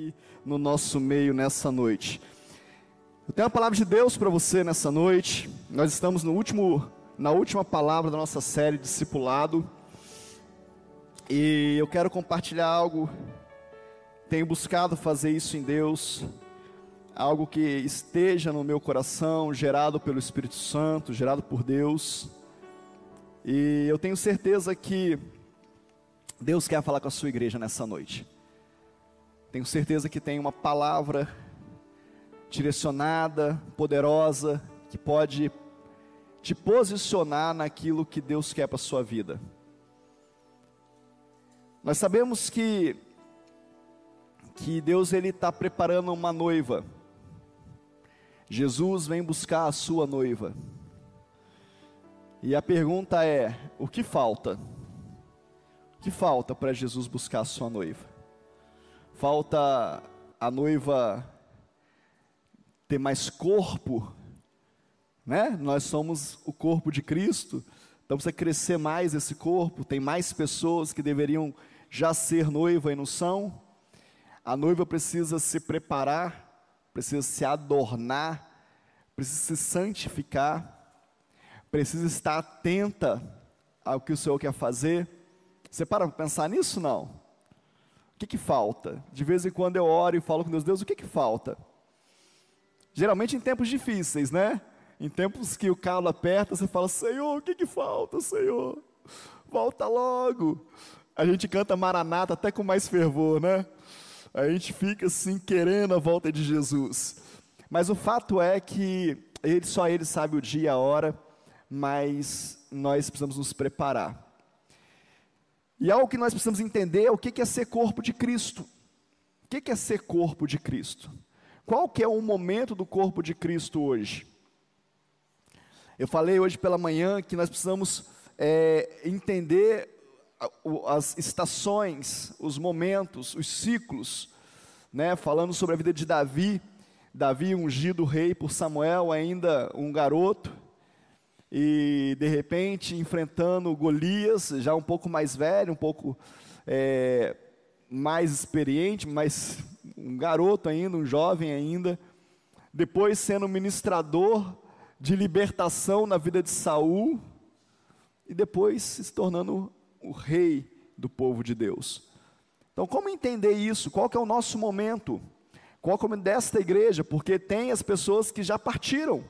aqui no nosso meio nessa noite. Eu tenho uma palavra de Deus para você nessa noite. Nós estamos no último, na última palavra da nossa série Discipulado. E eu quero compartilhar algo. Tenho buscado fazer isso em Deus. Algo que esteja no meu coração, gerado pelo Espírito Santo, gerado por Deus. E eu tenho certeza que Deus quer falar com a sua igreja nessa noite. Tenho certeza que tem uma palavra direcionada, poderosa, que pode te posicionar naquilo que Deus quer para a sua vida. Nós sabemos que que Deus ele está preparando uma noiva. Jesus vem buscar a sua noiva. E a pergunta é: o que falta? O que falta para Jesus buscar a sua noiva? Falta a noiva ter mais corpo, né? Nós somos o corpo de Cristo, então precisa crescer mais esse corpo. Tem mais pessoas que deveriam já ser noiva e não são. A noiva precisa se preparar, precisa se adornar, precisa se santificar, precisa estar atenta ao que o Senhor quer fazer. Você para para pensar nisso não? Que, que falta? De vez em quando eu oro e falo com Deus, Deus, o que, que falta? Geralmente em tempos difíceis, né? Em tempos que o calo aperta, você fala, Senhor, o que, que falta, Senhor? Volta logo. A gente canta Maranata até com mais fervor, né? A gente fica assim querendo a volta de Jesus. Mas o fato é que ele, só ele sabe o dia e a hora, mas nós precisamos nos preparar. E algo que nós precisamos entender é o que é ser corpo de Cristo. O que é ser corpo de Cristo? Qual que é o momento do corpo de Cristo hoje? Eu falei hoje pela manhã que nós precisamos é, entender as estações, os momentos, os ciclos, né? falando sobre a vida de Davi, Davi ungido rei por Samuel, ainda um garoto, e de repente enfrentando Golias, já um pouco mais velho, um pouco é, mais experiente, mas um garoto ainda, um jovem ainda, depois sendo ministrador de libertação na vida de Saul, e depois se tornando o rei do povo de Deus. Então, como entender isso? Qual que é o nosso momento? Qual é o momento desta igreja? Porque tem as pessoas que já partiram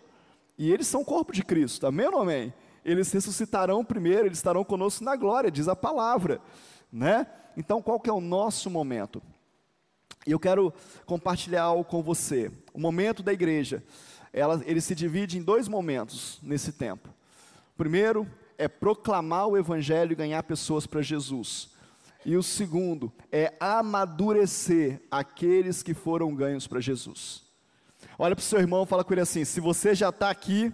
e eles são o corpo de Cristo, amém ou amém? Eles ressuscitarão primeiro, eles estarão conosco na glória, diz a palavra, né? Então, qual que é o nosso momento? E eu quero compartilhar algo com você. O momento da igreja, ela, ele se divide em dois momentos nesse tempo. Primeiro é proclamar o evangelho e ganhar pessoas para Jesus. E o segundo é amadurecer aqueles que foram ganhos para Jesus. Olha para o seu irmão e fala com ele assim: se você já está aqui,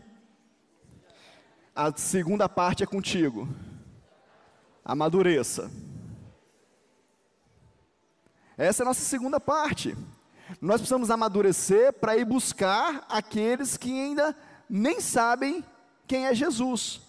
a segunda parte é contigo. Amadureça. Essa é a nossa segunda parte. Nós precisamos amadurecer para ir buscar aqueles que ainda nem sabem quem é Jesus.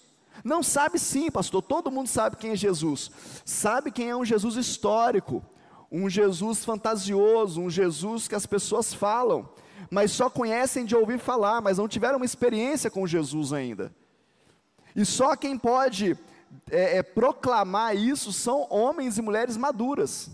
Não sabe sim, pastor, todo mundo sabe quem é Jesus. Sabe quem é um Jesus histórico, um Jesus fantasioso, um Jesus que as pessoas falam mas só conhecem de ouvir falar, mas não tiveram uma experiência com Jesus ainda. E só quem pode é, é, proclamar isso são homens e mulheres maduras,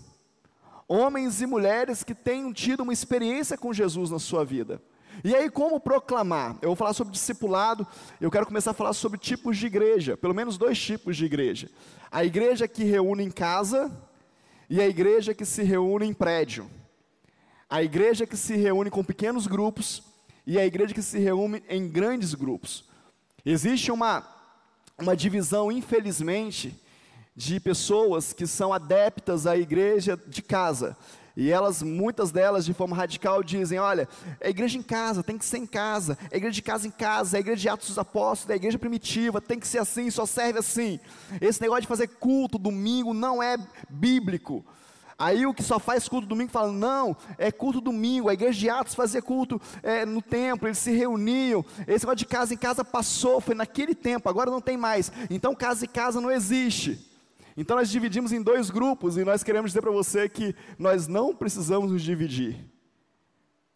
homens e mulheres que tenham tido uma experiência com Jesus na sua vida. E aí, como proclamar? Eu vou falar sobre discipulado, eu quero começar a falar sobre tipos de igreja, pelo menos dois tipos de igreja: a igreja que reúne em casa e a igreja que se reúne em prédio a igreja que se reúne com pequenos grupos e a igreja que se reúne em grandes grupos. Existe uma, uma divisão, infelizmente, de pessoas que são adeptas à igreja de casa. E elas, muitas delas, de forma radical, dizem: olha, é igreja em casa, tem que ser em casa, é igreja de casa em casa, é igreja de Atos dos Apóstolos, é igreja primitiva, tem que ser assim, só serve assim. Esse negócio de fazer culto domingo não é bíblico. Aí o que só faz culto domingo fala, não, é culto domingo, a igreja de Atos fazia culto é, no templo, eles se reuniam, esse negócio de casa em casa passou, foi naquele tempo, agora não tem mais, então casa em casa não existe. Então nós dividimos em dois grupos e nós queremos dizer para você que nós não precisamos nos dividir.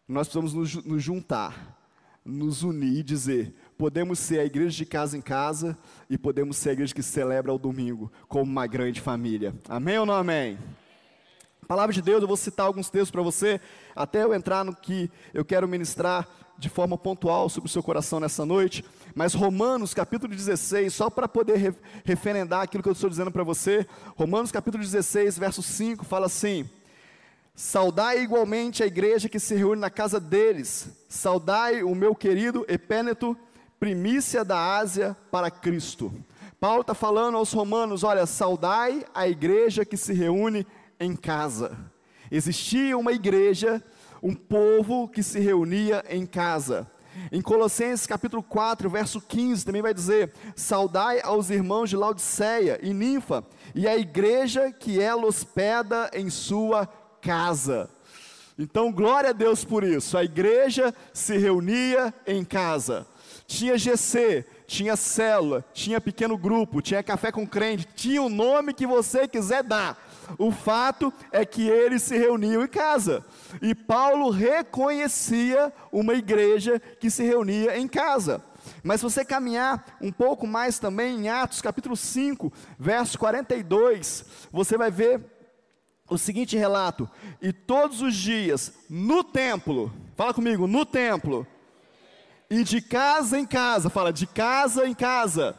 Nós precisamos nos, nos juntar, nos unir e dizer: podemos ser a igreja de casa em casa e podemos ser a igreja que celebra o domingo como uma grande família. Amém ou não amém? Palavra de Deus, eu vou citar alguns textos para você, até eu entrar no que eu quero ministrar de forma pontual sobre o seu coração nessa noite. Mas Romanos capítulo 16, só para poder referendar aquilo que eu estou dizendo para você, Romanos capítulo 16, verso 5, fala assim: Saudai igualmente a igreja que se reúne na casa deles, saudai o meu querido Epêneto, primícia da Ásia para Cristo. Paulo está falando aos romanos: olha, saudai a igreja que se reúne em casa. Existia uma igreja, um povo que se reunia em casa. Em Colossenses capítulo 4, verso 15, também vai dizer: Saudai aos irmãos de Laodiceia e Ninfa, e a igreja que ela hospeda em sua casa. Então, glória a Deus por isso. A igreja se reunia em casa. Tinha GC, tinha célula, tinha pequeno grupo, tinha café com crente, tinha o nome que você quiser dar. O fato é que eles se reuniam em casa. E Paulo reconhecia uma igreja que se reunia em casa. Mas se você caminhar um pouco mais também em Atos capítulo 5, verso 42, você vai ver o seguinte relato: E todos os dias no templo, fala comigo, no templo, e de casa em casa, fala de casa em casa,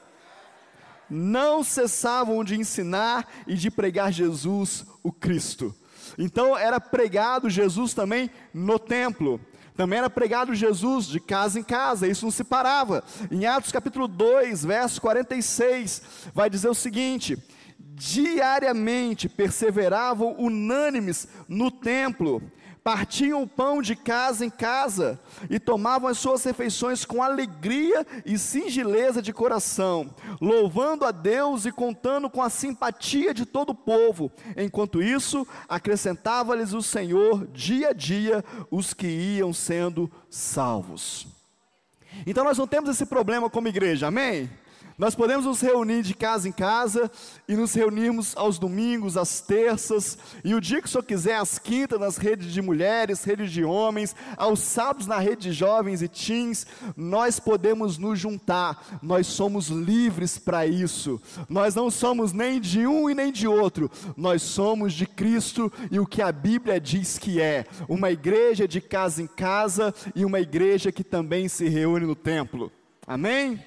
não cessavam de ensinar e de pregar Jesus, o Cristo. Então era pregado Jesus também no templo. Também era pregado Jesus de casa em casa, isso não se parava. Em Atos capítulo 2, verso 46, vai dizer o seguinte: diariamente perseveravam unânimes no templo partiam o pão de casa em casa e tomavam as suas refeições com alegria e singeleza de coração, louvando a Deus e contando com a simpatia de todo o povo. Enquanto isso, acrescentava-lhes o Senhor dia a dia os que iam sendo salvos. Então nós não temos esse problema como igreja, amém? Nós podemos nos reunir de casa em casa e nos reunirmos aos domingos, às terças, e o dia que o senhor quiser, às quintas, nas redes de mulheres, redes de homens, aos sábados na rede de jovens e teens, nós podemos nos juntar, nós somos livres para isso, nós não somos nem de um e nem de outro, nós somos de Cristo e o que a Bíblia diz que é, uma igreja de casa em casa e uma igreja que também se reúne no templo. Amém?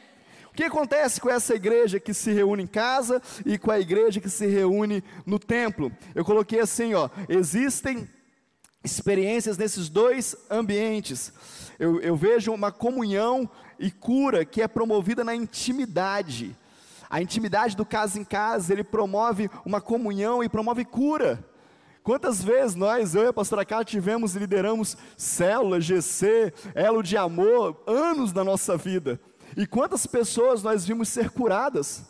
O que acontece com essa igreja que se reúne em casa e com a igreja que se reúne no templo? Eu coloquei assim, ó, existem experiências nesses dois ambientes. Eu, eu vejo uma comunhão e cura que é promovida na intimidade. A intimidade do casa em casa, ele promove uma comunhão e promove cura. Quantas vezes nós, eu e a pastora Carla, tivemos e lideramos célula, GC, elo de amor, anos da nossa vida. E quantas pessoas nós vimos ser curadas?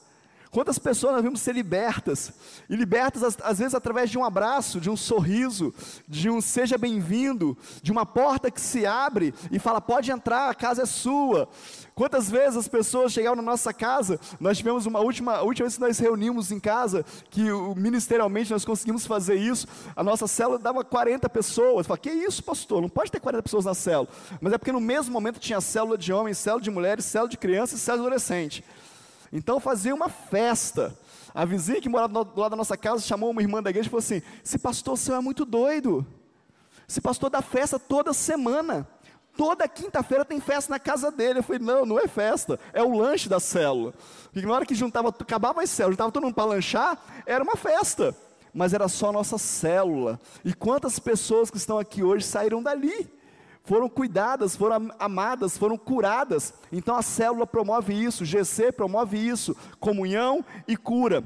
Quantas pessoas nós vimos ser libertas? E libertas, às, vezes, através de um abraço, de um sorriso, de um seja bem-vindo, de uma porta que se abre e fala: pode entrar, a casa é sua. Quantas vezes as pessoas chegaram na nossa casa? Nós tivemos uma última, a última vez que nós reunimos em casa, que ministerialmente nós conseguimos fazer isso, a nossa célula dava 40 pessoas. Fala, que isso, pastor? Não pode ter 40 pessoas na célula. Mas é porque no mesmo momento tinha célula de homens, célula de mulheres, célula de crianças e célula de adolescente. Então fazia uma festa. A vizinha que morava do lado da nossa casa chamou uma irmã da igreja e falou assim: Esse pastor seu é muito doido. Esse pastor dá festa toda semana. Toda quinta-feira tem festa na casa dele. Eu falei, não, não é festa, é o lanche da célula. Porque na hora que juntava, acabava as células, juntava todo mundo para lanchar, era uma festa. Mas era só a nossa célula. E quantas pessoas que estão aqui hoje saíram dali? Foram cuidadas, foram amadas, foram curadas. Então a célula promove isso, GC promove isso, comunhão e cura.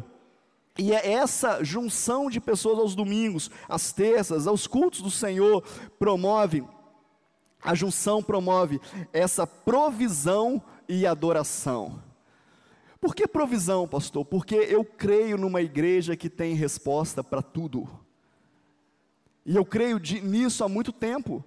E é essa junção de pessoas aos domingos, às terças, aos cultos do Senhor, promove, a junção promove essa provisão e adoração. Por que provisão, pastor? Porque eu creio numa igreja que tem resposta para tudo. E eu creio de, nisso há muito tempo.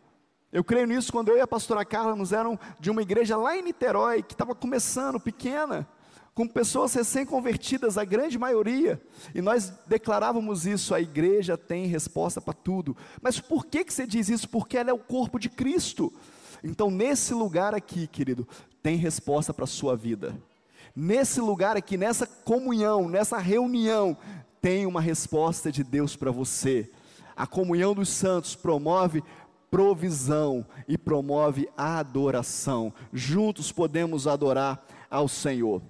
Eu creio nisso quando eu e a pastora Carla nos eram de uma igreja lá em Niterói, que estava começando, pequena, com pessoas recém-convertidas, a grande maioria, e nós declarávamos isso, a igreja tem resposta para tudo. Mas por que, que você diz isso? Porque ela é o corpo de Cristo. Então, nesse lugar aqui, querido, tem resposta para a sua vida. Nesse lugar aqui, nessa comunhão, nessa reunião, tem uma resposta de Deus para você. A comunhão dos santos promove provisão e promove a adoração. Juntos podemos adorar ao Senhor.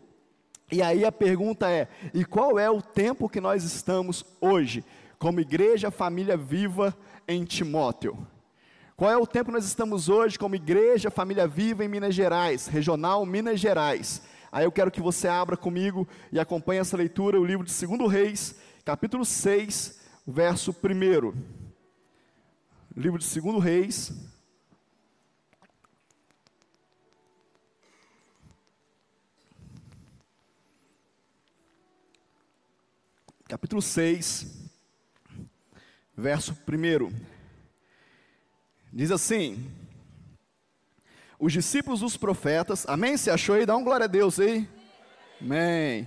E aí a pergunta é: e qual é o tempo que nós estamos hoje, como igreja família viva em Timóteo? Qual é o tempo que nós estamos hoje como igreja família viva em Minas Gerais, regional Minas Gerais? Aí eu quero que você abra comigo e acompanhe essa leitura, o livro de 2 Reis, capítulo 6, verso 1. Livro de 2 Reis, capítulo 6, verso 1. Diz assim: Os discípulos dos profetas, amém? Você achou aí? Dá um glória a Deus aí. Amém.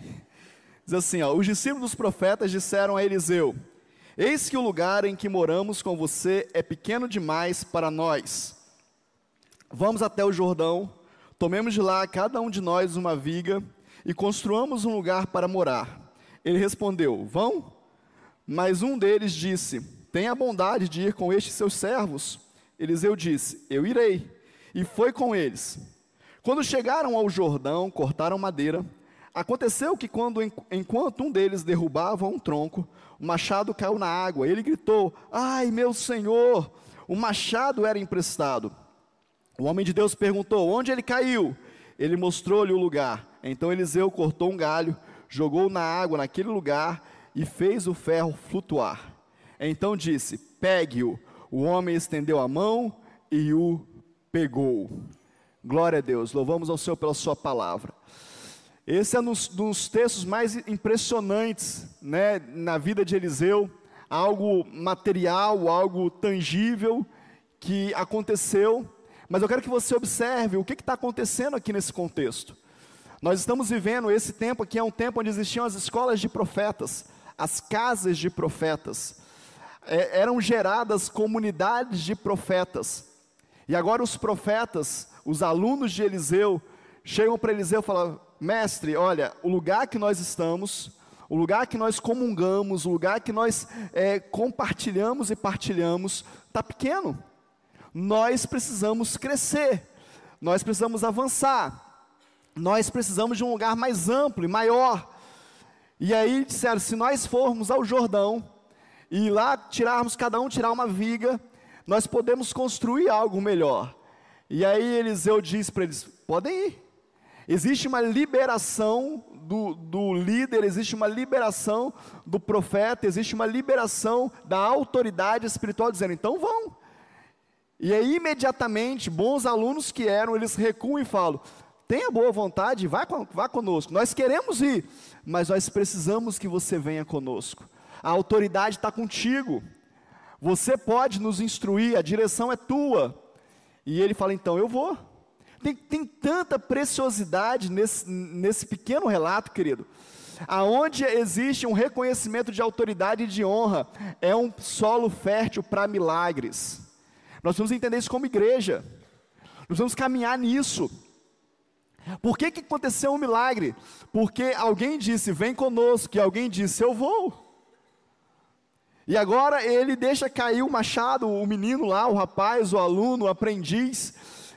Diz assim: ó, Os discípulos dos profetas disseram a Eliseu: Eis que o lugar em que moramos com você é pequeno demais para nós. Vamos até o Jordão, tomemos de lá cada um de nós uma viga e construamos um lugar para morar ele respondeu: Vão? Mas um deles disse: Tenha bondade de ir com estes seus servos. Eliseu disse: Eu irei. E foi com eles. Quando chegaram ao Jordão, cortaram madeira. Aconteceu que, quando, enquanto um deles derrubava um tronco, o machado caiu na água. Ele gritou: Ai, meu senhor! O machado era emprestado. O homem de Deus perguntou: Onde ele caiu? Ele mostrou-lhe o lugar. Então Eliseu cortou um galho jogou na água naquele lugar e fez o ferro flutuar. Então disse: Pegue-o. O homem estendeu a mão e o pegou. Glória a Deus, louvamos ao Senhor pela Sua palavra. Esse é um dos, dos textos mais impressionantes né, na vida de Eliseu, algo material, algo tangível que aconteceu, mas eu quero que você observe o que está acontecendo aqui nesse contexto. Nós estamos vivendo esse tempo que é um tempo onde existiam as escolas de profetas, as casas de profetas. É, eram geradas comunidades de profetas. E agora os profetas, os alunos de Eliseu, chegam para Eliseu e falam: Mestre, olha, o lugar que nós estamos, o lugar que nós comungamos, o lugar que nós é, compartilhamos e partilhamos, está pequeno. Nós precisamos crescer, nós precisamos avançar nós precisamos de um lugar mais amplo e maior. E aí disseram: se nós formos ao Jordão e lá tirarmos, cada um tirar uma viga, nós podemos construir algo melhor. E aí Eliseu diz para eles: podem ir. Existe uma liberação do, do líder, existe uma liberação do profeta, existe uma liberação da autoridade espiritual, dizendo: então vão. E aí, imediatamente, bons alunos que eram, eles recuam e falam: tenha boa vontade, vá, vá conosco. Nós queremos ir, mas nós precisamos que você venha conosco. A autoridade está contigo. Você pode nos instruir, a direção é tua. E ele fala: então, eu vou. Tem, tem tanta preciosidade nesse, nesse pequeno relato, querido. Aonde existe um reconhecimento de autoridade e de honra, é um solo fértil para milagres. Nós vamos entender isso como igreja. Nós vamos caminhar nisso. Por que, que aconteceu um milagre? Porque alguém disse, vem conosco, e alguém disse, eu vou. E agora ele deixa cair o machado, o menino lá, o rapaz, o aluno, o aprendiz,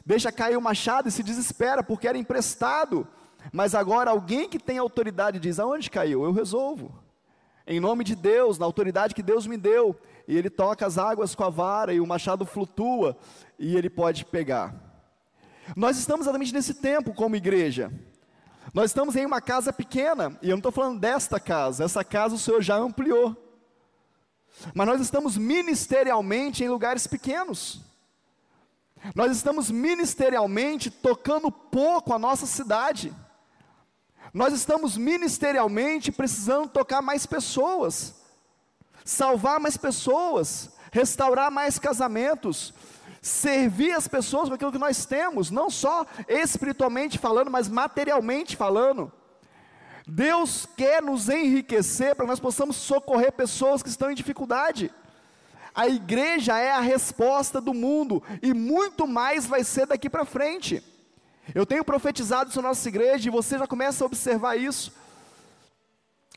deixa cair o machado e se desespera, porque era emprestado. Mas agora alguém que tem autoridade diz: aonde caiu? Eu resolvo. Em nome de Deus, na autoridade que Deus me deu. E ele toca as águas com a vara e o machado flutua e ele pode pegar. Nós estamos exatamente nesse tempo como igreja. Nós estamos em uma casa pequena, e eu não estou falando desta casa, essa casa o Senhor já ampliou. Mas nós estamos ministerialmente em lugares pequenos. Nós estamos ministerialmente tocando pouco a nossa cidade. Nós estamos ministerialmente precisando tocar mais pessoas, salvar mais pessoas, restaurar mais casamentos, servir as pessoas com aquilo que nós temos, não só espiritualmente falando, mas materialmente falando. Deus quer nos enriquecer para que nós possamos socorrer pessoas que estão em dificuldade. A igreja é a resposta do mundo e muito mais vai ser daqui para frente. Eu tenho profetizado isso na nossa igreja e você já começa a observar isso.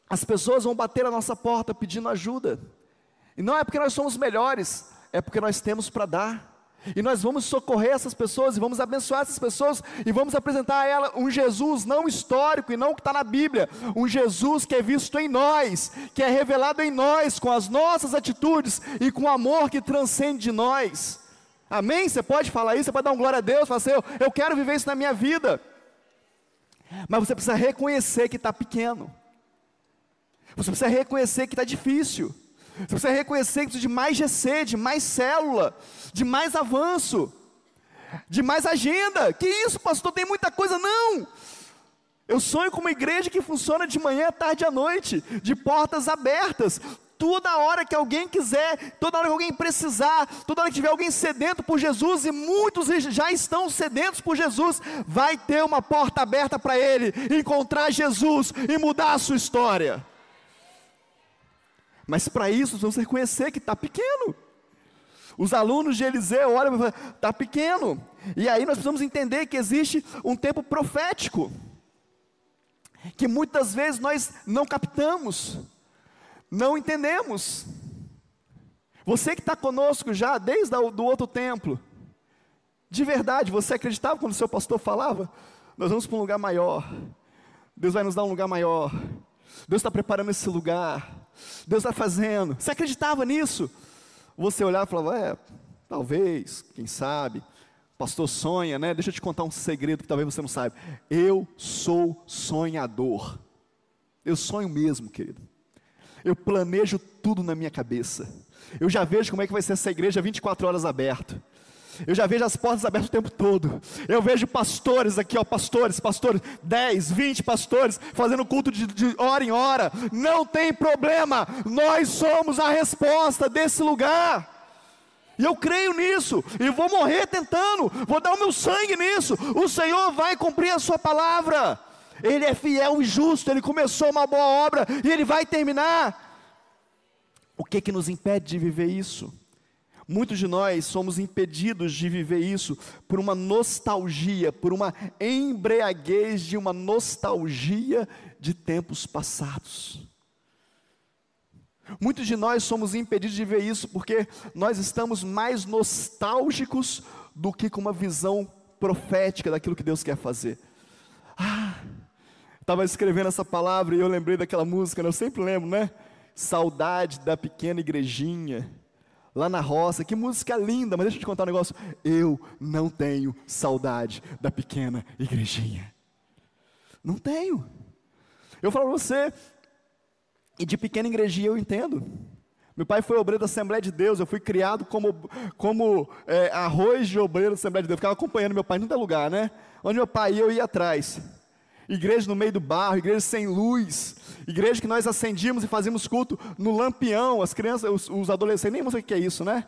As pessoas vão bater a nossa porta pedindo ajuda. E não é porque nós somos melhores, é porque nós temos para dar. E nós vamos socorrer essas pessoas e vamos abençoar essas pessoas e vamos apresentar a ela um Jesus não histórico e não que está na Bíblia, um Jesus que é visto em nós, que é revelado em nós com as nossas atitudes e com o amor que transcende de nós. Amém? Você pode falar isso, você pode dar um glória a Deus, falar assim, eu, eu quero viver isso na minha vida. Mas você precisa reconhecer que está pequeno. Você precisa reconhecer que está difícil. Você precisa reconhecer que precisa de mais GC, de mais célula, de mais avanço, de mais agenda. Que isso, pastor? Tem muita coisa. Não! Eu sonho com uma igreja que funciona de manhã, tarde e à noite, de portas abertas. Toda hora que alguém quiser, toda hora que alguém precisar, toda hora que tiver alguém sedento por Jesus, e muitos já estão sedentos por Jesus, vai ter uma porta aberta para ele encontrar Jesus e mudar a sua história. Mas para isso, vamos reconhecer que está pequeno. Os alunos de Eliseu olham e falam, está pequeno. E aí nós precisamos entender que existe um tempo profético, que muitas vezes nós não captamos, não entendemos. Você que está conosco já desde o outro templo, de verdade, você acreditava quando o seu pastor falava? Nós vamos para um lugar maior, Deus vai nos dar um lugar maior, Deus está preparando esse lugar, Deus está fazendo. Você acreditava nisso? Você olhava e falava, é, talvez, quem sabe. Pastor sonha, né? Deixa eu te contar um segredo que talvez você não saiba. Eu sou sonhador. Eu sonho mesmo, querido. Eu planejo tudo na minha cabeça. Eu já vejo como é que vai ser essa igreja 24 horas aberta. Eu já vejo as portas abertas o tempo todo. Eu vejo pastores aqui, ó, pastores, pastores, 10, 20 pastores, fazendo culto de, de hora em hora. Não tem problema, nós somos a resposta desse lugar. E eu creio nisso, e vou morrer tentando, vou dar o meu sangue nisso. O Senhor vai cumprir a Sua palavra. Ele é fiel e justo, Ele começou uma boa obra e Ele vai terminar. O que que nos impede de viver isso? Muitos de nós somos impedidos de viver isso por uma nostalgia, por uma embriaguez de uma nostalgia de tempos passados. Muitos de nós somos impedidos de ver isso porque nós estamos mais nostálgicos do que com uma visão profética daquilo que Deus quer fazer. Ah, estava escrevendo essa palavra e eu lembrei daquela música, né? eu sempre lembro, né? Saudade da pequena igrejinha lá na roça, que música linda, mas deixa eu te contar um negócio. Eu não tenho saudade da pequena igrejinha. Não tenho. Eu falo para você, e de pequena igrejinha eu entendo. Meu pai foi obreiro da Assembleia de Deus, eu fui criado como, como é, arroz de obreiro da Assembleia de Deus, eu ficava acompanhando meu pai em todo lugar, né? Onde meu pai ia, eu ia atrás igreja no meio do barro, igreja sem luz, igreja que nós acendíamos e fazíamos culto no lampião, as crianças, os, os adolescentes, nem sei o que é isso, né?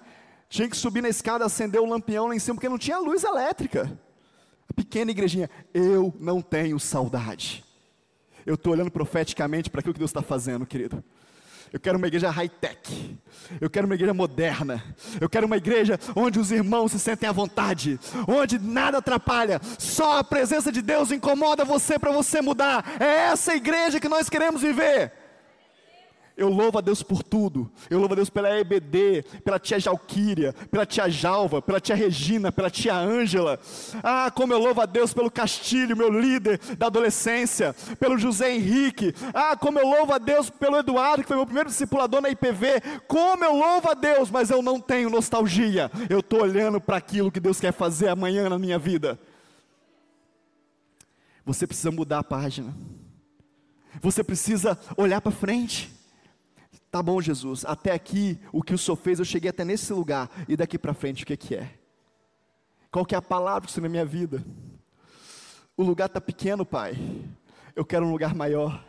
Tinha que subir na escada, acender o lampião lá em cima, porque não tinha luz elétrica. A pequena igrejinha, eu não tenho saudade. Eu estou olhando profeticamente para aquilo que Deus está fazendo, querido. Eu quero uma igreja high-tech. Eu quero uma igreja moderna. Eu quero uma igreja onde os irmãos se sentem à vontade, onde nada atrapalha, só a presença de Deus incomoda você para você mudar. É essa igreja que nós queremos viver. Eu louvo a Deus por tudo. Eu louvo a Deus pela EBD, pela tia Jalquíria, pela tia Jalva, pela tia Regina, pela tia Ângela. Ah, como eu louvo a Deus pelo Castilho, meu líder da adolescência, pelo José Henrique. Ah, como eu louvo a Deus pelo Eduardo, que foi meu primeiro discipulador na IPV. Como eu louvo a Deus, mas eu não tenho nostalgia. Eu estou olhando para aquilo que Deus quer fazer amanhã na minha vida. Você precisa mudar a página. Você precisa olhar para frente. Tá bom, Jesus, até aqui o que o Senhor fez, eu cheguei até nesse lugar, e daqui para frente o que, que é? Qual que é a palavra que você na minha vida? O lugar está pequeno, Pai. Eu quero um lugar maior.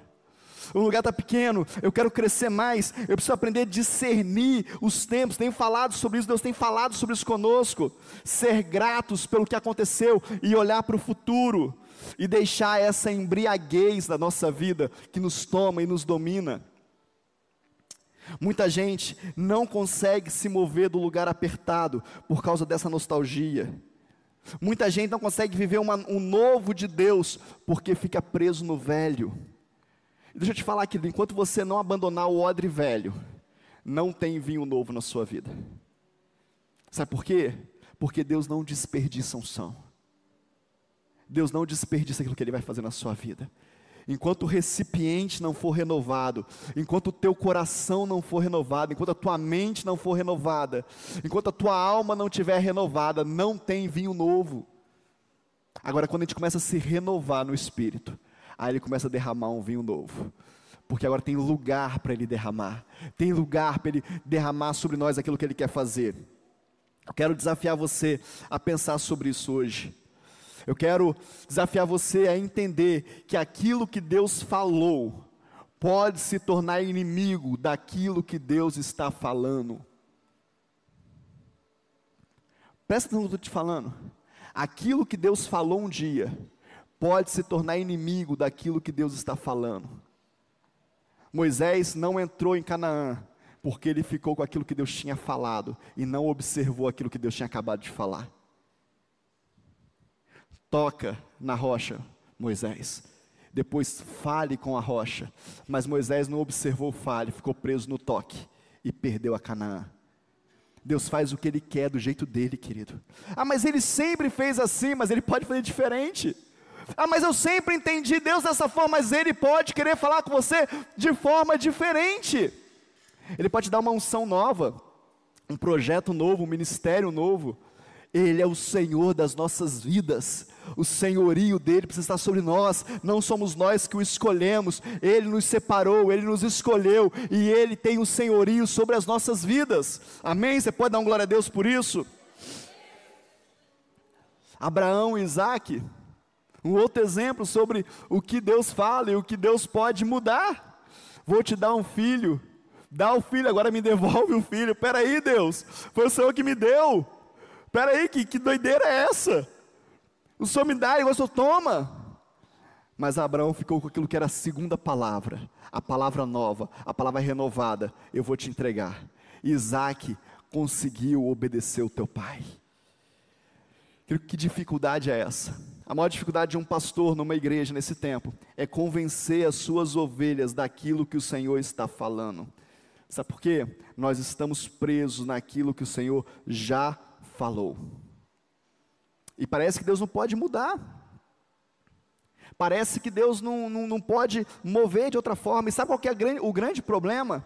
O lugar está pequeno, eu quero crescer mais, eu preciso aprender a discernir os tempos. Tenho falado sobre isso, Deus tem falado sobre isso conosco. Ser gratos pelo que aconteceu e olhar para o futuro. e deixar essa embriaguez da nossa vida que nos toma e nos domina. Muita gente não consegue se mover do lugar apertado por causa dessa nostalgia. Muita gente não consegue viver uma, um novo de Deus porque fica preso no velho. Deixa eu te falar, querido, enquanto você não abandonar o odre velho, não tem vinho novo na sua vida. Sabe por quê? Porque Deus não desperdiça unção. Deus não desperdiça aquilo que Ele vai fazer na sua vida. Enquanto o recipiente não for renovado, enquanto o teu coração não for renovado, enquanto a tua mente não for renovada, enquanto a tua alma não estiver renovada, não tem vinho novo. Agora, quando a gente começa a se renovar no espírito, aí ele começa a derramar um vinho novo. Porque agora tem lugar para ele derramar, tem lugar para ele derramar sobre nós aquilo que ele quer fazer. Eu quero desafiar você a pensar sobre isso hoje. Eu quero desafiar você a entender que aquilo que Deus falou pode se tornar inimigo daquilo que Deus está falando. Presta atenção no que eu estou te falando. Aquilo que Deus falou um dia pode se tornar inimigo daquilo que Deus está falando. Moisés não entrou em Canaã porque ele ficou com aquilo que Deus tinha falado e não observou aquilo que Deus tinha acabado de falar. Toca na rocha, Moisés. Depois fale com a rocha. Mas Moisés não observou o fale, ficou preso no toque e perdeu a Canaã. Deus faz o que Ele quer do jeito dele, querido. Ah, mas Ele sempre fez assim, mas Ele pode fazer diferente. Ah, mas eu sempre entendi Deus dessa forma, mas Ele pode querer falar com você de forma diferente. Ele pode dar uma unção nova, um projeto novo, um ministério novo. Ele é o Senhor das nossas vidas, o senhorio dele precisa estar sobre nós, não somos nós que o escolhemos, ele nos separou, ele nos escolheu e ele tem o senhorio sobre as nossas vidas, amém? Você pode dar um glória a Deus por isso? Abraão e Isaac, um outro exemplo sobre o que Deus fala e o que Deus pode mudar. Vou te dar um filho, dá o filho, agora me devolve o filho. Peraí, Deus, foi o Senhor que me deu. Espera aí, que, que doideira é essa? O Senhor me dá e o Senhor toma. Mas Abraão ficou com aquilo que era a segunda palavra, a palavra nova, a palavra renovada. Eu vou te entregar. Isaac conseguiu obedecer o teu pai. Que dificuldade é essa? A maior dificuldade de um pastor numa igreja nesse tempo é convencer as suas ovelhas daquilo que o Senhor está falando. Sabe por quê? Nós estamos presos naquilo que o Senhor já falou. E parece que Deus não pode mudar. Parece que Deus não, não, não pode mover de outra forma. E sabe qual que é grande, o grande problema?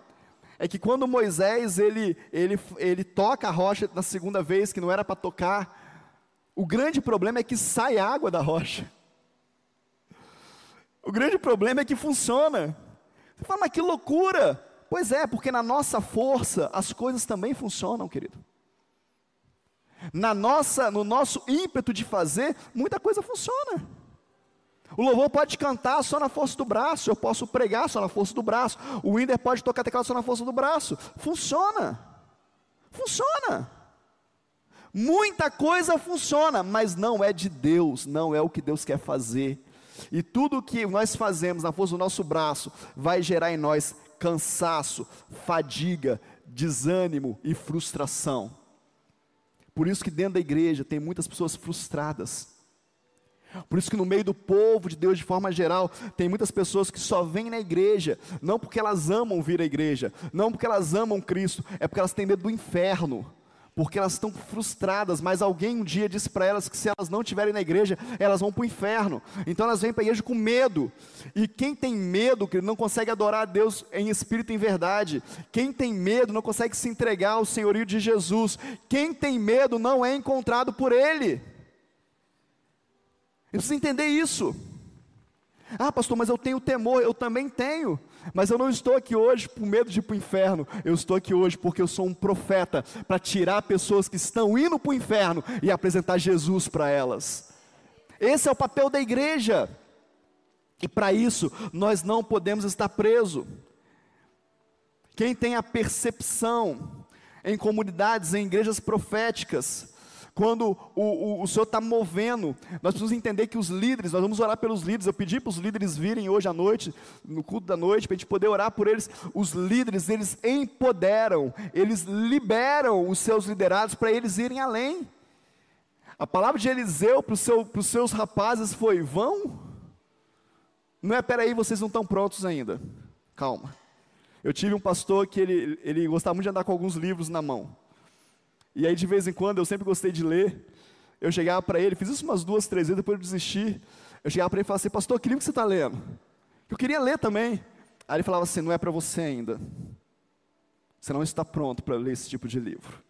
É que quando Moisés ele, ele, ele toca a rocha na segunda vez, que não era para tocar, o grande problema é que sai água da rocha. O grande problema é que funciona. Você fala, mas que loucura! Pois é, porque na nossa força as coisas também funcionam, querido. Na nossa, no nosso ímpeto de fazer, muita coisa funciona. O louvor pode cantar só na força do braço, eu posso pregar só na força do braço. O Winder pode tocar teclado só na força do braço. Funciona. Funciona. Muita coisa funciona, mas não é de Deus, não é o que Deus quer fazer. E tudo que nós fazemos na força do nosso braço vai gerar em nós cansaço, fadiga, desânimo e frustração. Por isso que dentro da igreja tem muitas pessoas frustradas. Por isso que no meio do povo de Deus, de forma geral, tem muitas pessoas que só vêm na igreja, não porque elas amam vir à igreja, não porque elas amam Cristo, é porque elas têm medo do inferno porque elas estão frustradas, mas alguém um dia disse para elas que se elas não estiverem na igreja, elas vão para o inferno. Então elas vêm para a igreja com medo. E quem tem medo, que não consegue adorar a Deus em espírito e em verdade. Quem tem medo não consegue se entregar ao senhorio de Jesus. Quem tem medo não é encontrado por Ele. Eu preciso entender isso. Ah, pastor, mas eu tenho temor, eu também tenho. Mas eu não estou aqui hoje por medo de ir para o inferno. Eu estou aqui hoje porque eu sou um profeta para tirar pessoas que estão indo para o inferno e apresentar Jesus para elas. Esse é o papel da igreja. E para isso, nós não podemos estar presos. Quem tem a percepção em comunidades, em igrejas proféticas, quando o, o, o Senhor está movendo, nós precisamos entender que os líderes, nós vamos orar pelos líderes. Eu pedi para os líderes virem hoje à noite, no culto da noite, para a gente poder orar por eles. Os líderes, eles empoderam, eles liberam os seus liderados para eles irem além. A palavra de Eliseu para, seu, os seus rapazes foi: vão. Não é, peraí, vocês não estão prontos ainda. Calma. Eu tive um pastor que ele, ele gostava muito de andar com alguns livros na mão. E aí, de vez em quando, eu sempre gostei de ler. Eu chegava para ele, fiz isso umas duas, três vezes, depois eu desisti. Eu chegava para ele e falava assim: Pastor, que livro que você está lendo? Eu queria ler também. Aí ele falava assim: Não é para você ainda. Você não está pronto para ler esse tipo de livro.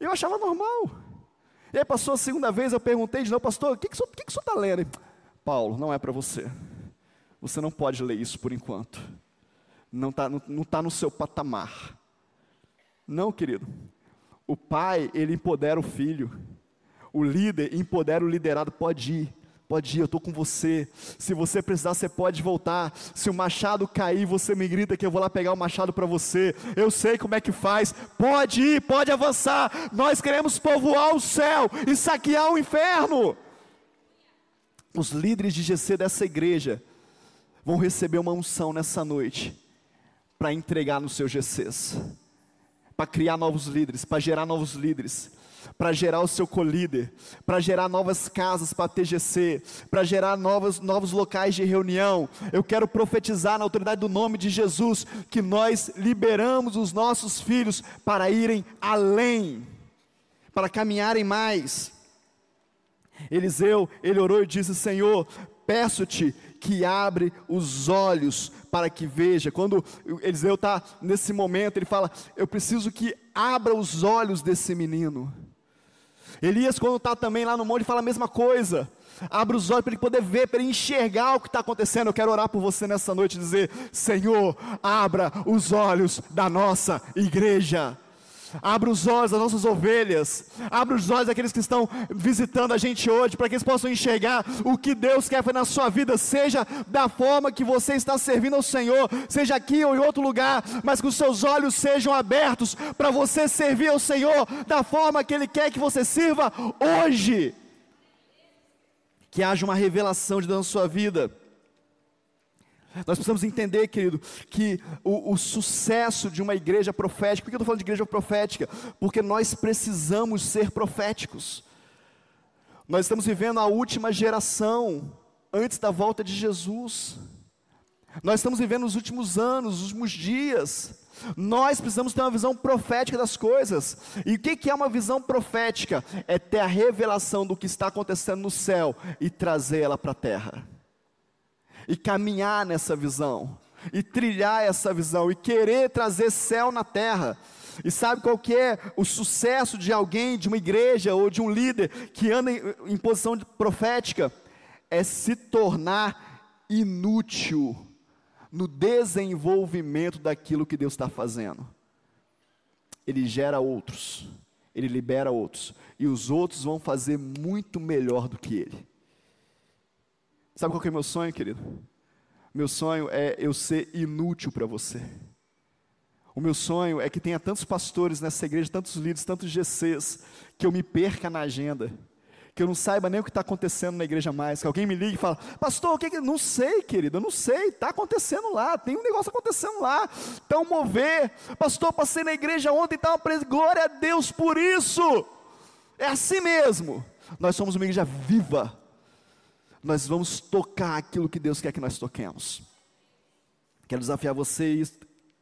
Eu achava normal. E aí passou a segunda vez, eu perguntei de novo, pastor, o que, que, que, que está lendo? Ele, Paulo, não é para você. Você não pode ler isso por enquanto. Não está não, não tá no seu patamar. Não, querido. O pai, ele empodera o filho. O líder empodera o liderado. Pode ir, pode ir, eu estou com você. Se você precisar, você pode voltar. Se o machado cair, você me grita que eu vou lá pegar o machado para você. Eu sei como é que faz. Pode ir, pode avançar. Nós queremos povoar o céu e saquear o inferno. Os líderes de GC dessa igreja vão receber uma unção nessa noite para entregar nos seus GCs para criar novos líderes, para gerar novos líderes, para gerar o seu colíder, para gerar novas casas para TGC, para gerar novos, novos locais de reunião. Eu quero profetizar na autoridade do nome de Jesus que nós liberamos os nossos filhos para irem além, para caminharem mais. Eliseu, ele orou e disse: Senhor, peço-te que abre os olhos para que veja. Quando Eliseu está nesse momento, ele fala: Eu preciso que abra os olhos desse menino. Elias, quando está também lá no monte, fala a mesma coisa. Abre os olhos para ele poder ver, para ele enxergar o que está acontecendo. Eu quero orar por você nessa noite e dizer: Senhor, abra os olhos da nossa igreja. Abra os olhos das nossas ovelhas. Abra os olhos daqueles que estão visitando a gente hoje, para que eles possam enxergar o que Deus quer fazer na sua vida, seja da forma que você está servindo ao Senhor, seja aqui ou em outro lugar, mas que os seus olhos sejam abertos para você servir ao Senhor da forma que Ele quer que você sirva hoje. Que haja uma revelação de Deus na sua vida. Nós precisamos entender, querido, que o, o sucesso de uma igreja profética, por que eu estou falando de igreja profética? Porque nós precisamos ser proféticos. Nós estamos vivendo a última geração antes da volta de Jesus. Nós estamos vivendo os últimos anos, os últimos dias. Nós precisamos ter uma visão profética das coisas. E o que é uma visão profética? É ter a revelação do que está acontecendo no céu e trazer ela para a terra e caminhar nessa visão, e trilhar essa visão, e querer trazer céu na terra. E sabe qual que é o sucesso de alguém, de uma igreja ou de um líder que anda em, em posição profética? É se tornar inútil no desenvolvimento daquilo que Deus está fazendo. Ele gera outros, ele libera outros, e os outros vão fazer muito melhor do que ele. Sabe qual é o meu sonho, querido? Meu sonho é eu ser inútil para você. O meu sonho é que tenha tantos pastores nessa igreja, tantos líderes, tantos GCs, que eu me perca na agenda, que eu não saiba nem o que está acontecendo na igreja mais, que alguém me ligue e fala, pastor, o que que... Não sei, querido, eu não sei, está acontecendo lá, tem um negócio acontecendo lá, está um mover, pastor, passei na igreja ontem, está uma presença, glória a Deus por isso, é assim mesmo, nós somos uma igreja viva, nós vamos tocar aquilo que Deus quer que nós toquemos. Quero desafiar você,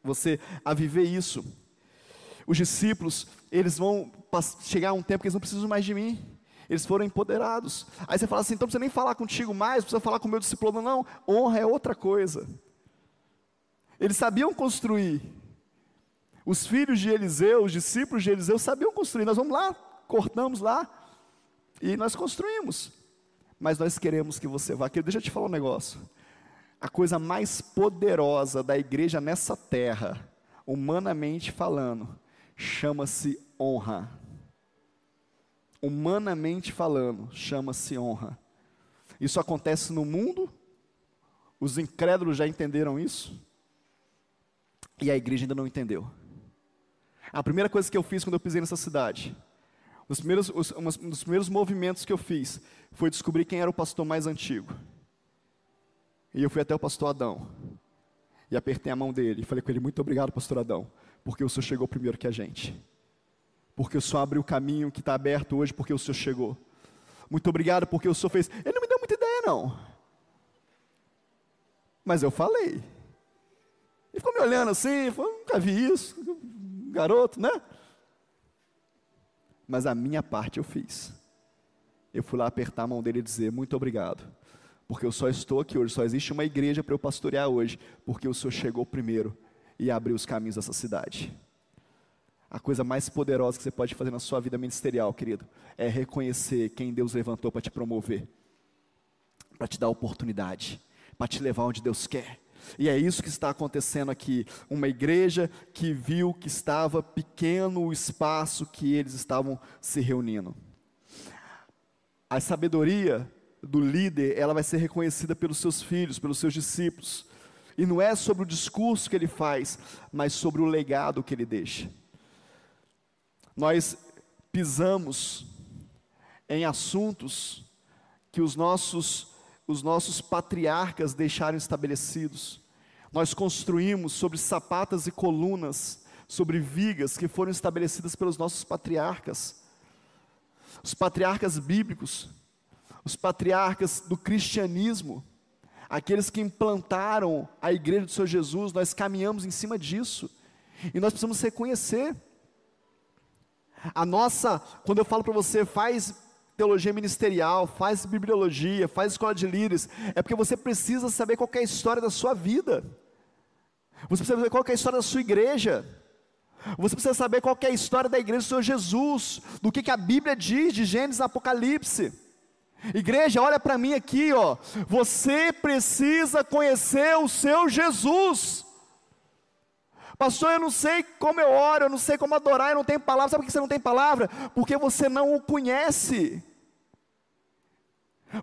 você a viver isso. Os discípulos, eles vão chegar a um tempo que eles não precisam mais de mim. Eles foram empoderados. Aí você fala assim, então não precisa nem falar contigo mais, precisa falar com o meu discípulo. Não, honra é outra coisa. Eles sabiam construir. Os filhos de Eliseu, os discípulos de Eliseu sabiam construir. Nós vamos lá, cortamos lá e nós construímos mas nós queremos que você vá. Deixa eu te falar um negócio. A coisa mais poderosa da igreja nessa terra, humanamente falando, chama-se honra. Humanamente falando, chama-se honra. Isso acontece no mundo, os incrédulos já entenderam isso, e a igreja ainda não entendeu. A primeira coisa que eu fiz quando eu pisei nessa cidade, dos, primeiros, um dos primeiros movimentos que eu fiz foi descobrir quem era o pastor mais antigo. E eu fui até o pastor Adão. E apertei a mão dele e falei com ele: Muito obrigado, pastor Adão, porque o senhor chegou primeiro que a gente. Porque o senhor abriu o caminho que está aberto hoje, porque o senhor chegou. Muito obrigado, porque o senhor fez. Ele não me deu muita ideia, não. Mas eu falei. Ele ficou me olhando assim, falou, nunca vi isso, garoto, né? Mas a minha parte eu fiz. Eu fui lá apertar a mão dele e dizer: Muito obrigado, porque eu só estou aqui hoje, só existe uma igreja para eu pastorear hoje, porque o Senhor chegou primeiro e abriu os caminhos dessa cidade. A coisa mais poderosa que você pode fazer na sua vida ministerial, querido, é reconhecer quem Deus levantou para te promover, para te dar oportunidade, para te levar onde Deus quer. E é isso que está acontecendo aqui. Uma igreja que viu que estava pequeno o espaço que eles estavam se reunindo. A sabedoria do líder, ela vai ser reconhecida pelos seus filhos, pelos seus discípulos. E não é sobre o discurso que ele faz, mas sobre o legado que ele deixa. Nós pisamos em assuntos que os nossos os nossos patriarcas deixaram estabelecidos. Nós construímos sobre sapatas e colunas, sobre vigas que foram estabelecidas pelos nossos patriarcas. Os patriarcas bíblicos, os patriarcas do cristianismo, aqueles que implantaram a igreja do Senhor Jesus, nós caminhamos em cima disso. E nós precisamos reconhecer. A nossa, quando eu falo para você, faz teologia ministerial, faz bibliologia, faz escola de líderes, é porque você precisa saber qual é a história da sua vida. Você precisa saber qual é a história da sua igreja. Você precisa saber qual é a história da igreja do Senhor Jesus, do que, que a Bíblia diz de Gênesis Apocalipse. Igreja, olha para mim aqui, ó. Você precisa conhecer o seu Jesus. Pastor, eu não sei como eu oro, eu não sei como adorar, eu não tenho palavra. Sabe por que você não tem palavra? Porque você não o conhece.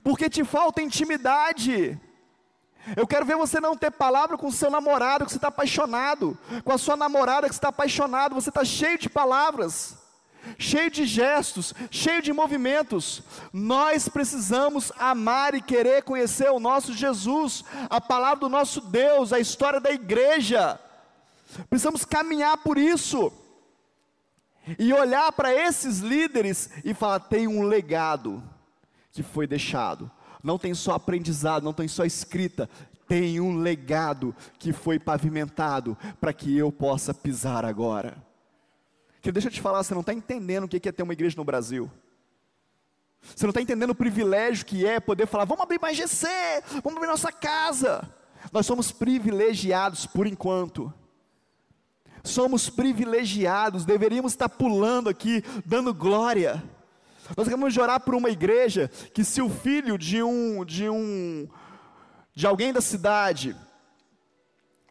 Porque te falta intimidade. Eu quero ver você não ter palavra com o seu namorado que você está apaixonado, com a sua namorada que você está apaixonado, você está cheio de palavras, cheio de gestos, cheio de movimentos. Nós precisamos amar e querer conhecer o nosso Jesus, a palavra do nosso Deus, a história da igreja. Precisamos caminhar por isso. E olhar para esses líderes e falar: tem um legado que foi deixado. Não tem só aprendizado, não tem só escrita, tem um legado que foi pavimentado para que eu possa pisar agora. Que deixa eu te falar, você não está entendendo o que é ter uma igreja no Brasil. Você não está entendendo o privilégio que é poder falar, vamos abrir mais GC, vamos abrir nossa casa. Nós somos privilegiados por enquanto somos privilegiados, deveríamos estar pulando aqui, dando glória. Nós queremos orar por uma igreja que se o filho de um de um de alguém da cidade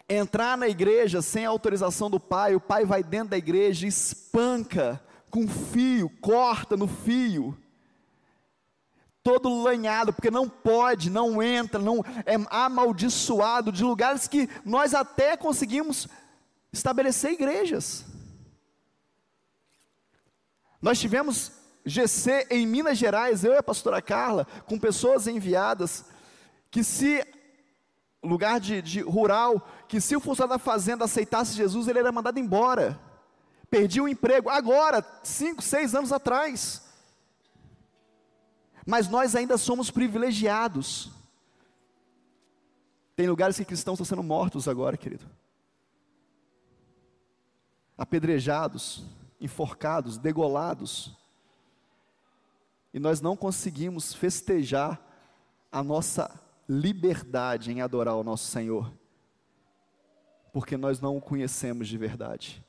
entrar na igreja sem autorização do pai, o pai vai dentro da igreja espanca com fio, corta no fio. Todo lanhado, porque não pode, não entra, não é amaldiçoado de lugares que nós até conseguimos estabelecer igrejas. Nós tivemos GC em Minas Gerais, eu e a pastora Carla, com pessoas enviadas, que se, lugar de, de rural, que se o funcionário da fazenda aceitasse Jesus, ele era mandado embora. Perdia o emprego, agora, cinco, seis anos atrás. Mas nós ainda somos privilegiados. Tem lugares que cristãos estão sendo mortos agora, querido apedrejados, enforcados, degolados. E nós não conseguimos festejar a nossa liberdade em adorar o nosso Senhor, porque nós não o conhecemos de verdade,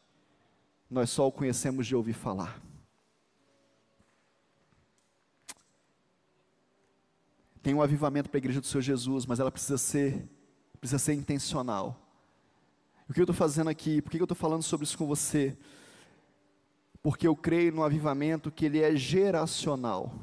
nós só o conhecemos de ouvir falar. Tem um avivamento para a igreja do Senhor Jesus, mas ela precisa ser, precisa ser intencional. O que eu estou fazendo aqui? Por que eu estou falando sobre isso com você? Porque eu creio no avivamento que ele é geracional.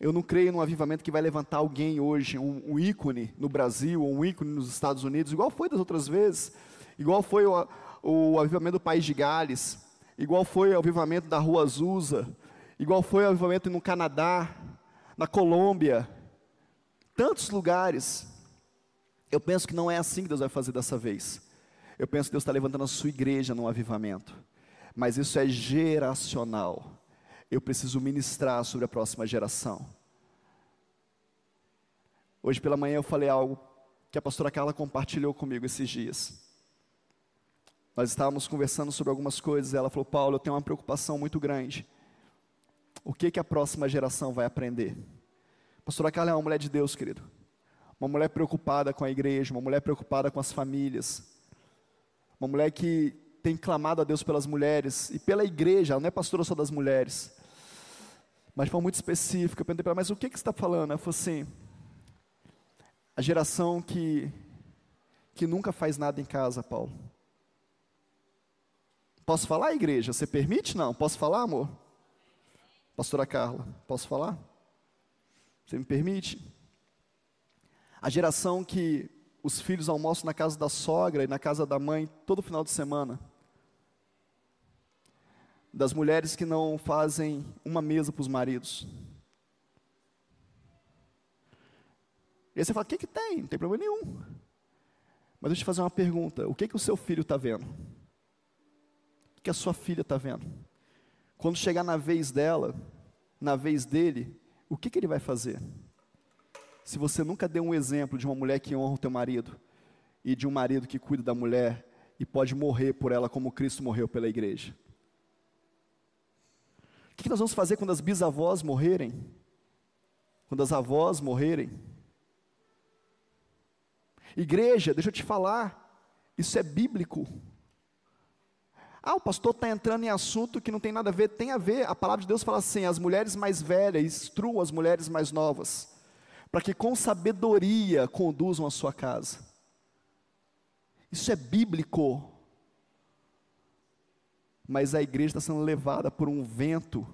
Eu não creio num avivamento que vai levantar alguém hoje, um, um ícone no Brasil, ou um ícone nos Estados Unidos, igual foi das outras vezes, igual foi o, o avivamento do País de Gales, igual foi o avivamento da Rua Azusa, igual foi o avivamento no Canadá, na Colômbia, tantos lugares. Eu penso que não é assim que Deus vai fazer dessa vez. Eu penso que Deus está levantando a sua igreja num avivamento. Mas isso é geracional. Eu preciso ministrar sobre a próxima geração. Hoje pela manhã eu falei algo que a pastora Carla compartilhou comigo esses dias. Nós estávamos conversando sobre algumas coisas e ela falou: Paulo, eu tenho uma preocupação muito grande. O que, que a próxima geração vai aprender? A pastora Carla é uma mulher de Deus, querido. Uma mulher preocupada com a igreja, uma mulher preocupada com as famílias. Uma mulher que tem clamado a Deus pelas mulheres e pela igreja, ela não é pastora só das mulheres. Mas foi muito específica. Eu perguntei para ela, mas o que, que você está falando? Ela falou assim: a geração que, que nunca faz nada em casa, Paulo. Posso falar, igreja? Você permite? Não. Posso falar, amor? Pastora Carla, posso falar? Você me permite? A geração que os filhos almoçam na casa da sogra e na casa da mãe todo final de semana. Das mulheres que não fazem uma mesa para os maridos. E aí você fala, o que, que tem? Não tem problema nenhum. Mas deixa eu te fazer uma pergunta: o que, que o seu filho está vendo? O que a sua filha está vendo? Quando chegar na vez dela, na vez dele, o que, que ele vai fazer? Se você nunca deu um exemplo de uma mulher que honra o teu marido, e de um marido que cuida da mulher, e pode morrer por ela como Cristo morreu pela igreja. O que, nós vamos fazer quando as bisavós morrerem? Quando as avós morrerem? Igreja, deixa eu te falar, isso é bíblico. Ah, o pastor está entrando em assunto que não tem nada a ver, tem a ver. A palavra de Deus fala assim: as mulheres mais velhas instruam as mulheres mais novas, para que com sabedoria conduzam a sua casa. Isso é bíblico. Mas a igreja está sendo levada por um vento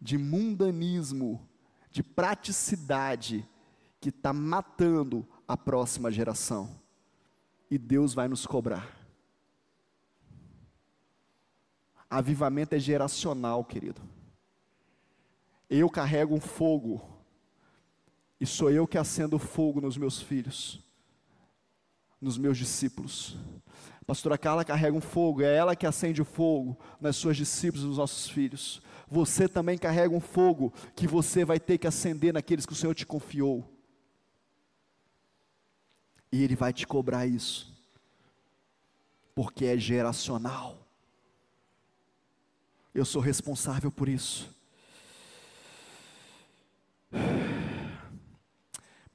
de mundanismo, de praticidade, que está matando a próxima geração. E Deus vai nos cobrar. Avivamento é geracional, querido. Eu carrego um fogo, e sou eu que acendo fogo nos meus filhos, nos meus discípulos. A pastora Carla carrega um fogo, é ela que acende o fogo nas suas discípulos e nos nossos filhos. Você também carrega um fogo que você vai ter que acender naqueles que o Senhor te confiou. E Ele vai te cobrar isso, porque é geracional. Eu sou responsável por isso.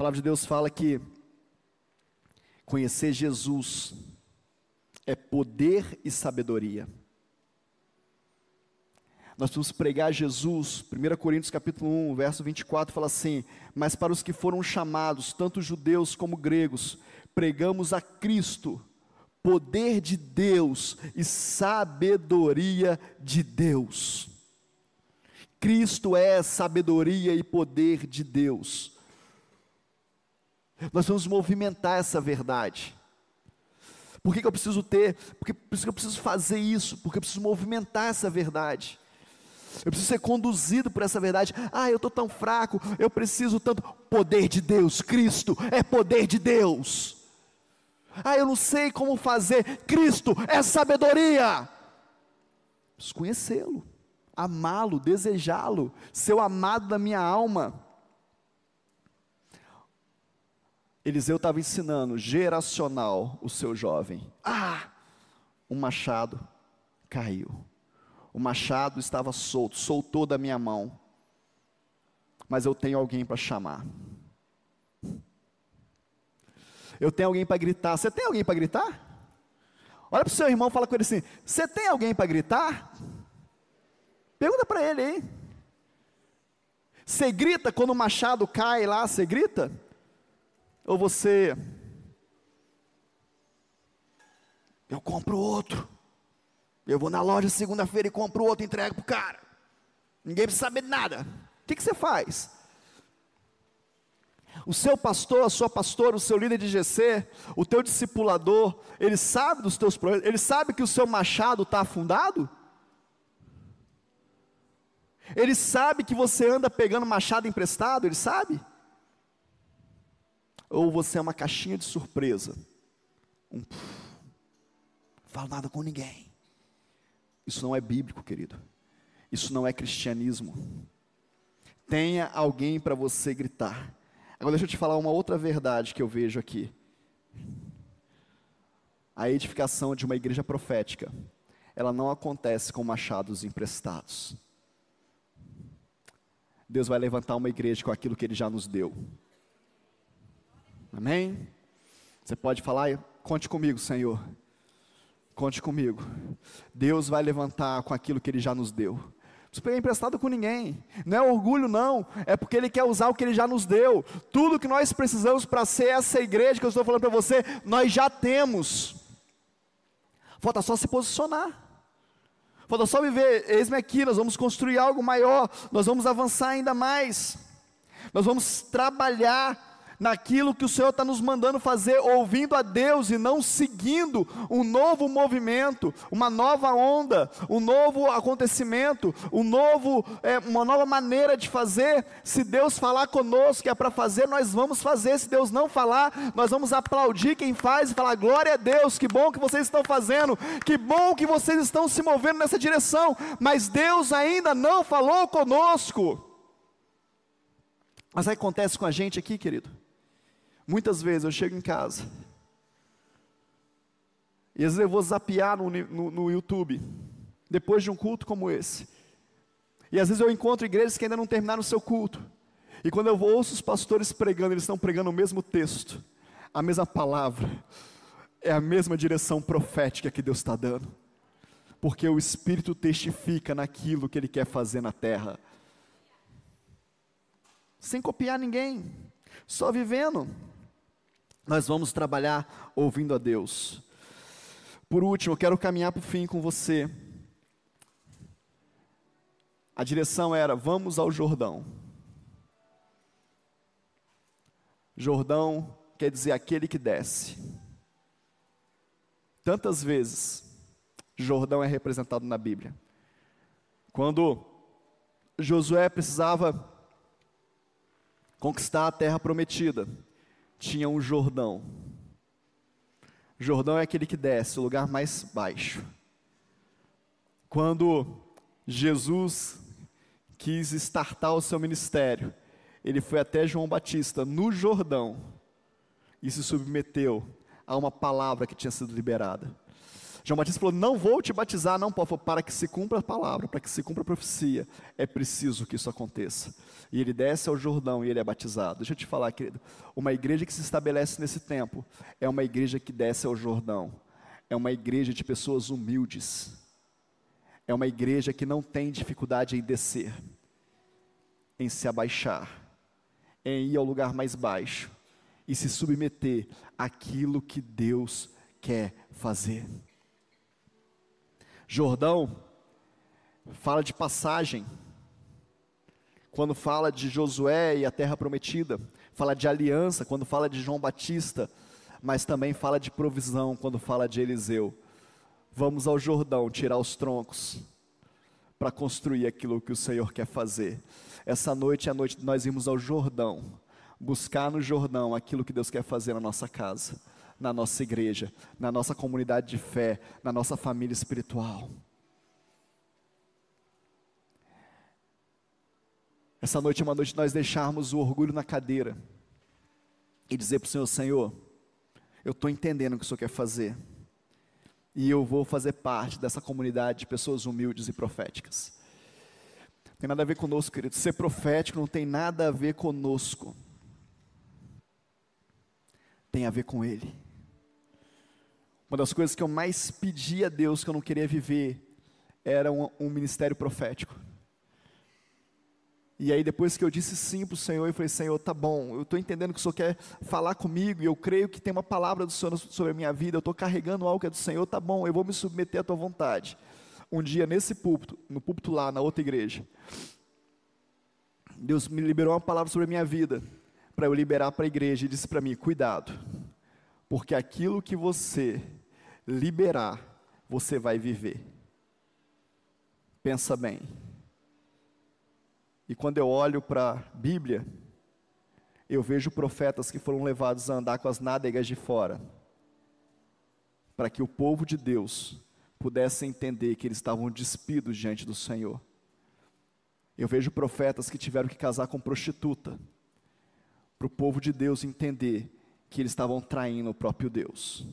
A palavra de Deus fala que conhecer Jesus é poder e sabedoria. Nós vamos pregar Jesus, 1 Coríntios capítulo 1, verso 24, fala assim: Mas para os que foram chamados, tanto judeus como gregos, pregamos a Cristo, poder de Deus e sabedoria de Deus. Cristo é sabedoria e poder de Deus. Nós vamos movimentar essa verdade. Por que, que eu preciso ter? Porque, por que eu preciso fazer isso, porque eu preciso movimentar essa verdade. Eu preciso ser conduzido por essa verdade. Ah, eu estou tão fraco, eu preciso tanto. Poder de Deus, Cristo é poder de Deus. Ah, eu não sei como fazer. Cristo é sabedoria. Preciso conhecê-lo, amá-lo, desejá-lo, ser o amado da minha alma. Eliseu estava ensinando, geracional, o seu jovem. Ah, um machado caiu. O machado estava solto, soltou da minha mão. Mas eu tenho alguém para chamar. Eu tenho alguém para gritar. Você tem alguém para gritar? Olha para o seu irmão fala com ele assim: Você tem alguém para gritar? Pergunta para ele aí. Você grita quando o machado cai lá? Você grita? Ou você. Eu compro outro. Eu vou na loja segunda-feira e compro outro entrego para o cara. Ninguém precisa saber de nada. O que, que você faz? O seu pastor, a sua pastora, o seu líder de GC, o teu discipulador, ele sabe dos teus problemas, ele sabe que o seu machado está afundado? Ele sabe que você anda pegando machado emprestado, ele sabe? Ou você é uma caixinha de surpresa? Um não falo nada com ninguém. Isso não é bíblico, querido. Isso não é cristianismo. Tenha alguém para você gritar. Agora deixa eu te falar uma outra verdade que eu vejo aqui. A edificação de uma igreja profética, ela não acontece com machados emprestados. Deus vai levantar uma igreja com aquilo que Ele já nos deu. Amém? Você pode falar, conte comigo, Senhor. Conte comigo. Deus vai levantar com aquilo que Ele já nos deu. Não precisa pegar emprestado com ninguém. Não é orgulho, não. É porque Ele quer usar o que Ele já nos deu. Tudo que nós precisamos para ser essa igreja que eu estou falando para você, nós já temos. Falta só se posicionar. Falta só viver, eis-me aqui, nós vamos construir algo maior, nós vamos avançar ainda mais. Nós vamos trabalhar naquilo que o Senhor está nos mandando fazer, ouvindo a Deus e não seguindo um novo movimento, uma nova onda, um novo acontecimento, um novo, é, uma nova maneira de fazer. Se Deus falar conosco que é para fazer, nós vamos fazer. Se Deus não falar, nós vamos aplaudir quem faz e falar: glória a Deus, que bom que vocês estão fazendo, que bom que vocês estão se movendo nessa direção, mas Deus ainda não falou conosco. Mas aí acontece com a gente aqui, querido. Muitas vezes eu chego em casa, e às vezes eu vou zapear no, no, no YouTube, depois de um culto como esse. E às vezes eu encontro igrejas que ainda não terminaram o seu culto. E quando eu ouço os pastores pregando, eles estão pregando o mesmo texto, a mesma palavra, é a mesma direção profética que Deus está dando. Porque o Espírito testifica naquilo que Ele quer fazer na terra. Sem copiar ninguém, só vivendo nós vamos trabalhar ouvindo a Deus. Por último, eu quero caminhar para o fim com você. A direção era: vamos ao Jordão. Jordão quer dizer aquele que desce. Tantas vezes, Jordão é representado na Bíblia. Quando Josué precisava conquistar a terra prometida, tinha um Jordão. Jordão é aquele que desce, o lugar mais baixo. Quando Jesus quis startar o seu ministério, ele foi até João Batista no Jordão e se submeteu a uma palavra que tinha sido liberada. João Batista falou: Não vou te batizar, não, Paulo, para que se cumpra a palavra, para que se cumpra a profecia, é preciso que isso aconteça. E ele desce ao Jordão e ele é batizado. Deixa eu te falar, querido, uma igreja que se estabelece nesse tempo é uma igreja que desce ao Jordão, é uma igreja de pessoas humildes, é uma igreja que não tem dificuldade em descer, em se abaixar, em ir ao lugar mais baixo e se submeter àquilo que Deus quer fazer. Jordão fala de passagem. Quando fala de Josué e a terra prometida, fala de aliança quando fala de João Batista, mas também fala de provisão quando fala de Eliseu. Vamos ao Jordão tirar os troncos para construir aquilo que o Senhor quer fazer. Essa noite é a noite de nós irmos ao Jordão, buscar no Jordão aquilo que Deus quer fazer na nossa casa na nossa igreja, na nossa comunidade de fé, na nossa família espiritual. Essa noite é uma noite de nós deixarmos o orgulho na cadeira e dizer para o Senhor: Senhor, eu estou entendendo o que o Senhor quer fazer, e eu vou fazer parte dessa comunidade de pessoas humildes e proféticas. Não tem nada a ver conosco, querido. Ser profético não tem nada a ver conosco, tem a ver com Ele. Uma das coisas que eu mais pedi a Deus que eu não queria viver era um, um ministério profético. E aí, depois que eu disse sim para o Senhor, eu falei: Senhor, tá bom, eu estou entendendo que o Senhor quer falar comigo, e eu creio que tem uma palavra do Senhor sobre a minha vida, eu estou carregando algo que é do Senhor, tá bom, eu vou me submeter à tua vontade. Um dia, nesse púlpito, no púlpito lá, na outra igreja, Deus me liberou uma palavra sobre a minha vida, para eu liberar para a igreja, e disse para mim: Cuidado, porque aquilo que você liberar, você vai viver. Pensa bem. E quando eu olho para a Bíblia, eu vejo profetas que foram levados a andar com as nádegas de fora, para que o povo de Deus pudesse entender que eles estavam despidos diante do Senhor. Eu vejo profetas que tiveram que casar com prostituta, para o povo de Deus entender que eles estavam traindo o próprio Deus.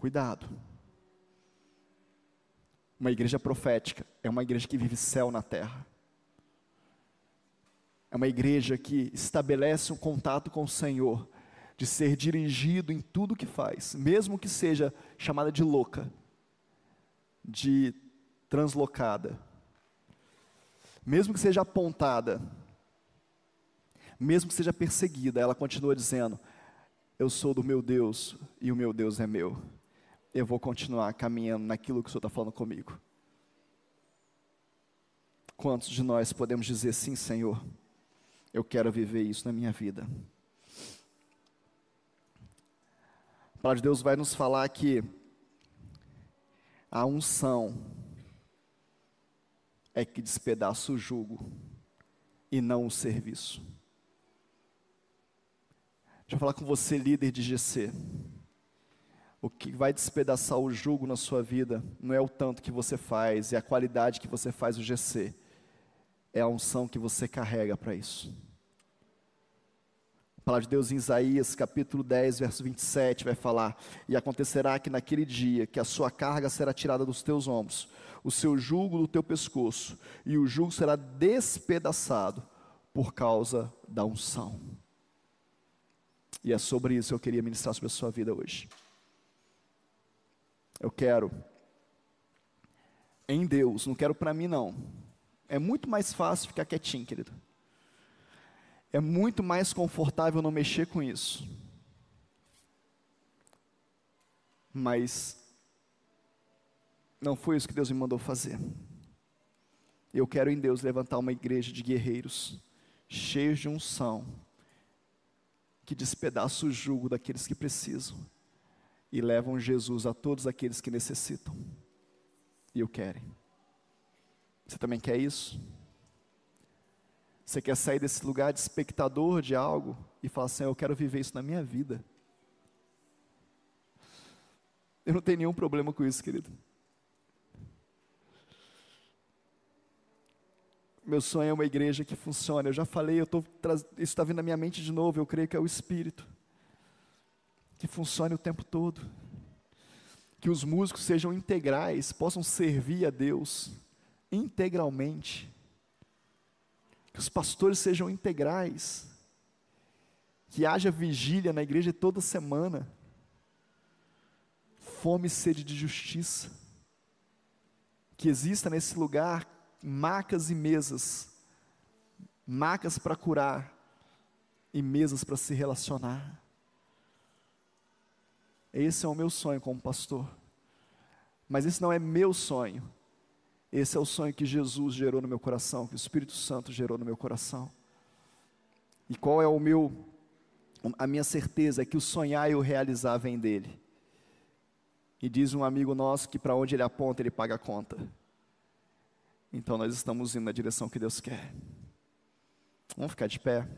Cuidado. Uma igreja profética é uma igreja que vive céu na terra. É uma igreja que estabelece um contato com o Senhor, de ser dirigido em tudo que faz, mesmo que seja chamada de louca, de translocada, mesmo que seja apontada, mesmo que seja perseguida, ela continua dizendo: Eu sou do meu Deus e o meu Deus é meu. Eu vou continuar caminhando naquilo que o Senhor está falando comigo. Quantos de nós podemos dizer sim, Senhor? Eu quero viver isso na minha vida. A palavra de Deus vai nos falar que a unção é que despedaça o jugo e não o serviço. Deixa eu falar com você, líder de GC. O que vai despedaçar o jugo na sua vida não é o tanto que você faz, é a qualidade que você faz o GC, é a unção que você carrega para isso. A palavra de Deus em Isaías, capítulo 10, verso 27, vai falar: E acontecerá que naquele dia que a sua carga será tirada dos teus ombros, o seu jugo do teu pescoço, e o jugo será despedaçado por causa da unção. E é sobre isso que eu queria ministrar sobre a sua vida hoje. Eu quero em Deus, não quero para mim não. É muito mais fácil ficar quietinho, querido. É muito mais confortável não mexer com isso. Mas não foi isso que Deus me mandou fazer. Eu quero em Deus levantar uma igreja de guerreiros, cheios de unção, que despedaça o jugo daqueles que precisam e levam Jesus a todos aqueles que necessitam e o querem. Você também quer isso? Você quer sair desse lugar de espectador de algo e falar assim: Eu quero viver isso na minha vida. Eu não tenho nenhum problema com isso, querido. Meu sonho é uma igreja que funcione. Eu já falei, eu tô, isso está vindo na minha mente de novo. Eu creio que é o Espírito que funcione o tempo todo. Que os músicos sejam integrais, possam servir a Deus integralmente. Que os pastores sejam integrais, que haja vigília na igreja toda semana, fome e sede de justiça, que exista nesse lugar macas e mesas, macas para curar e mesas para se relacionar. Esse é o meu sonho como pastor. Mas esse não é meu sonho. Esse é o sonho que Jesus gerou no meu coração, que o Espírito Santo gerou no meu coração. E qual é o meu a minha certeza é que o sonhar e o realizar vem dele. E diz um amigo nosso que para onde ele aponta, ele paga a conta. Então nós estamos indo na direção que Deus quer. Vamos ficar de pé.